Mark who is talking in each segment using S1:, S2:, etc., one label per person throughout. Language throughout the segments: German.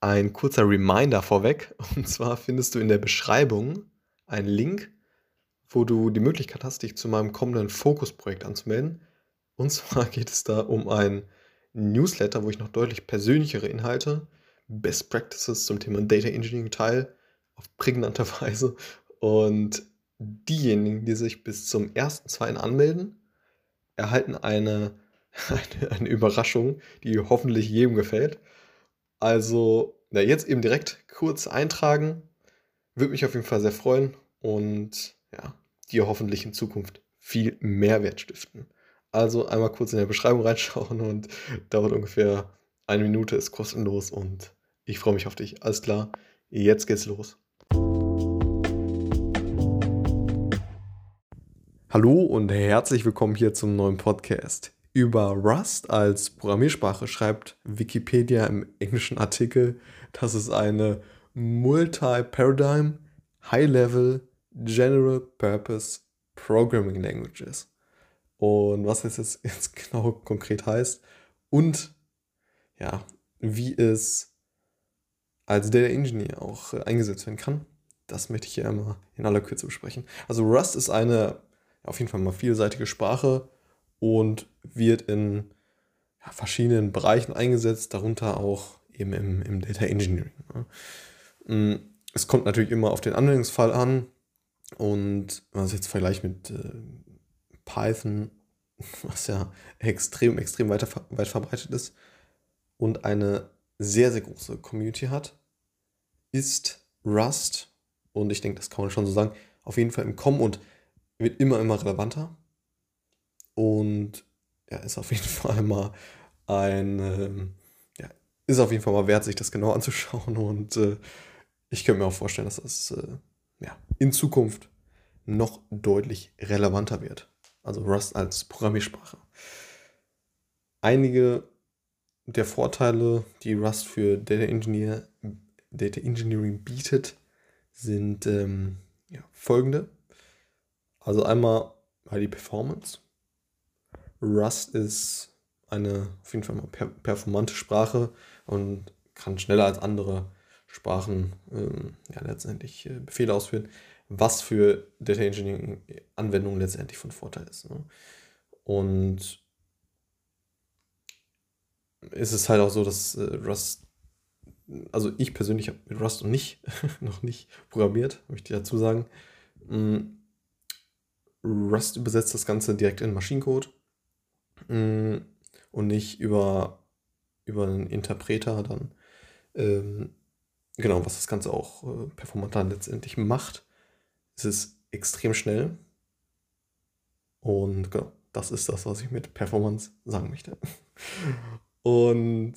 S1: ein kurzer Reminder vorweg. Und zwar findest du in der Beschreibung einen Link, wo du die Möglichkeit hast, dich zu meinem kommenden Fokusprojekt anzumelden. Und zwar geht es da um ein Newsletter, wo ich noch deutlich persönlichere Inhalte, Best Practices zum Thema Data Engineering teile, auf prägnante Weise. Und diejenigen, die sich bis zum 1.2. anmelden, erhalten eine, eine, eine Überraschung, die hoffentlich jedem gefällt. Also, na, jetzt eben direkt kurz eintragen. Würde mich auf jeden Fall sehr freuen und ja, dir hoffentlich in Zukunft viel Mehrwert stiften. Also einmal kurz in der Beschreibung reinschauen und dauert ungefähr eine Minute, ist kostenlos und ich freue mich auf dich. Alles klar, jetzt geht's los. Hallo und herzlich willkommen hier zum neuen Podcast. Über Rust als Programmiersprache schreibt Wikipedia im englischen Artikel, dass es eine Multi-Paradigm, High-Level, General Purpose Programming Language ist. Und was das jetzt, jetzt genau konkret heißt und ja, wie es als Data Engineer auch äh, eingesetzt werden kann, das möchte ich hier einmal in aller Kürze besprechen. Also Rust ist eine auf jeden Fall mal vielseitige Sprache und wird in ja, verschiedenen Bereichen eingesetzt, darunter auch eben im, im Data Engineering. Ne? Mm, es kommt natürlich immer auf den Anwendungsfall an und wenn man es jetzt vergleicht mit äh, Python, was ja extrem, extrem weit, weit verbreitet ist und eine sehr, sehr große Community hat, ist Rust, und ich denke, das kann man schon so sagen, auf jeden Fall im Kommen und wird immer, immer relevanter. Und ja, ist auf jeden Fall mal ein, ähm, ja, ist auf jeden Fall mal wert, sich das genau anzuschauen. Und äh, ich könnte mir auch vorstellen, dass das äh, ja, in Zukunft noch deutlich relevanter wird. Also Rust als Programmiersprache. Einige der Vorteile, die Rust für Data, Engineer, Data Engineering bietet, sind ähm, ja, folgende. Also einmal die Performance. Rust ist eine auf jeden Fall mal per performante Sprache und kann schneller als andere Sprachen ähm, ja, letztendlich äh, Befehle ausführen, was für Data Engineering Anwendungen letztendlich von Vorteil ist. Ne? Und es ist halt auch so, dass äh, Rust, also ich persönlich habe mit Rust noch nicht, noch nicht programmiert, möchte ich dazu sagen. Mm, Rust übersetzt das Ganze direkt in Maschinencode und nicht über, über einen Interpreter dann. Ähm, genau, was das Ganze auch äh, performant dann letztendlich macht. Es ist extrem schnell und genau, das ist das, was ich mit Performance sagen möchte. Und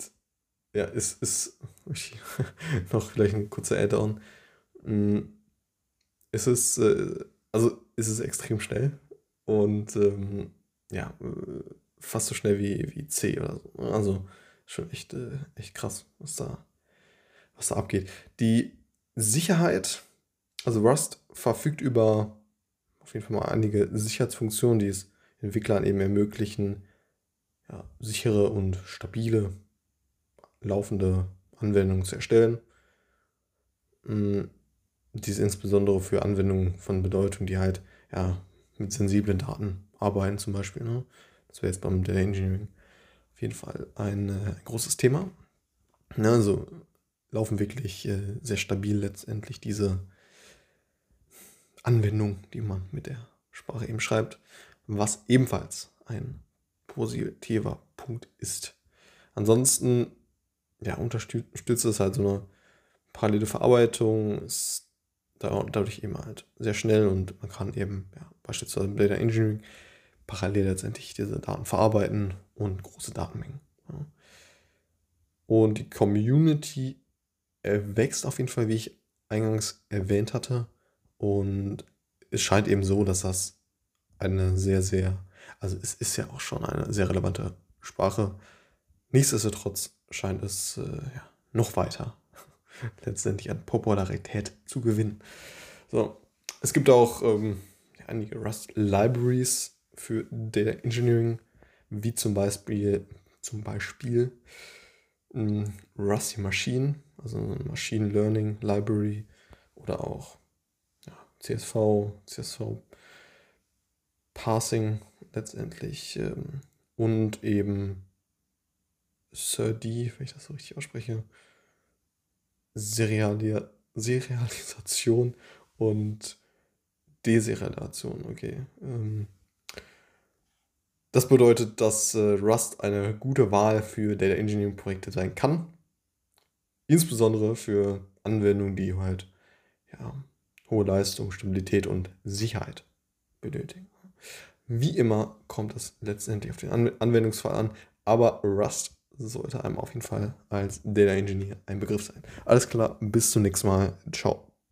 S1: ja, es ist noch vielleicht ein kurzer Add-on. Mm, es ist, äh, also ist es extrem schnell und ähm, ja, äh, fast so schnell wie, wie C oder so. Also schon echt, äh, echt krass, was da, was da abgeht. Die Sicherheit, also Rust verfügt über auf jeden Fall mal einige Sicherheitsfunktionen, die es Entwicklern eben ermöglichen, ja, sichere und stabile laufende Anwendungen zu erstellen. Mm, dies insbesondere für Anwendungen von Bedeutung, die halt ja, mit sensiblen Daten arbeiten zum Beispiel. Ne? Das wäre jetzt beim Data Engineering auf jeden Fall ein äh, großes Thema. Ja, also laufen wirklich äh, sehr stabil letztendlich diese Anwendungen, die man mit der Sprache eben schreibt, was ebenfalls ein positiver Punkt ist. Ansonsten ja, unterstützt es halt so eine parallele Verarbeitung, ist dadurch eben halt sehr schnell und man kann eben ja, beispielsweise Data Engineering parallel letztendlich diese Daten verarbeiten und große Datenmengen. Und die Community wächst auf jeden Fall, wie ich eingangs erwähnt hatte. Und es scheint eben so, dass das eine sehr, sehr, also es ist ja auch schon eine sehr relevante Sprache. Nichtsdestotrotz scheint es äh, ja, noch weiter letztendlich an Popularität zu gewinnen. So, es gibt auch ähm, einige Rust-Libraries für Data Engineering, wie zum Beispiel, zum Beispiel ähm, Rusty Machine, also Machine Learning Library oder auch ja, CSV, CSV Parsing letztendlich ähm, und eben SIRD, wenn ich das so richtig ausspreche, Seriali Serialisation und Deserialisation, okay. Ähm, das bedeutet, dass äh, Rust eine gute Wahl für Data Engineering Projekte sein kann. Insbesondere für Anwendungen, die halt ja, hohe Leistung, Stabilität und Sicherheit benötigen. Wie immer kommt es letztendlich auf den Anwendungsfall an, aber Rust sollte einem auf jeden Fall als Data Engineer ein Begriff sein. Alles klar, bis zum nächsten Mal. Ciao.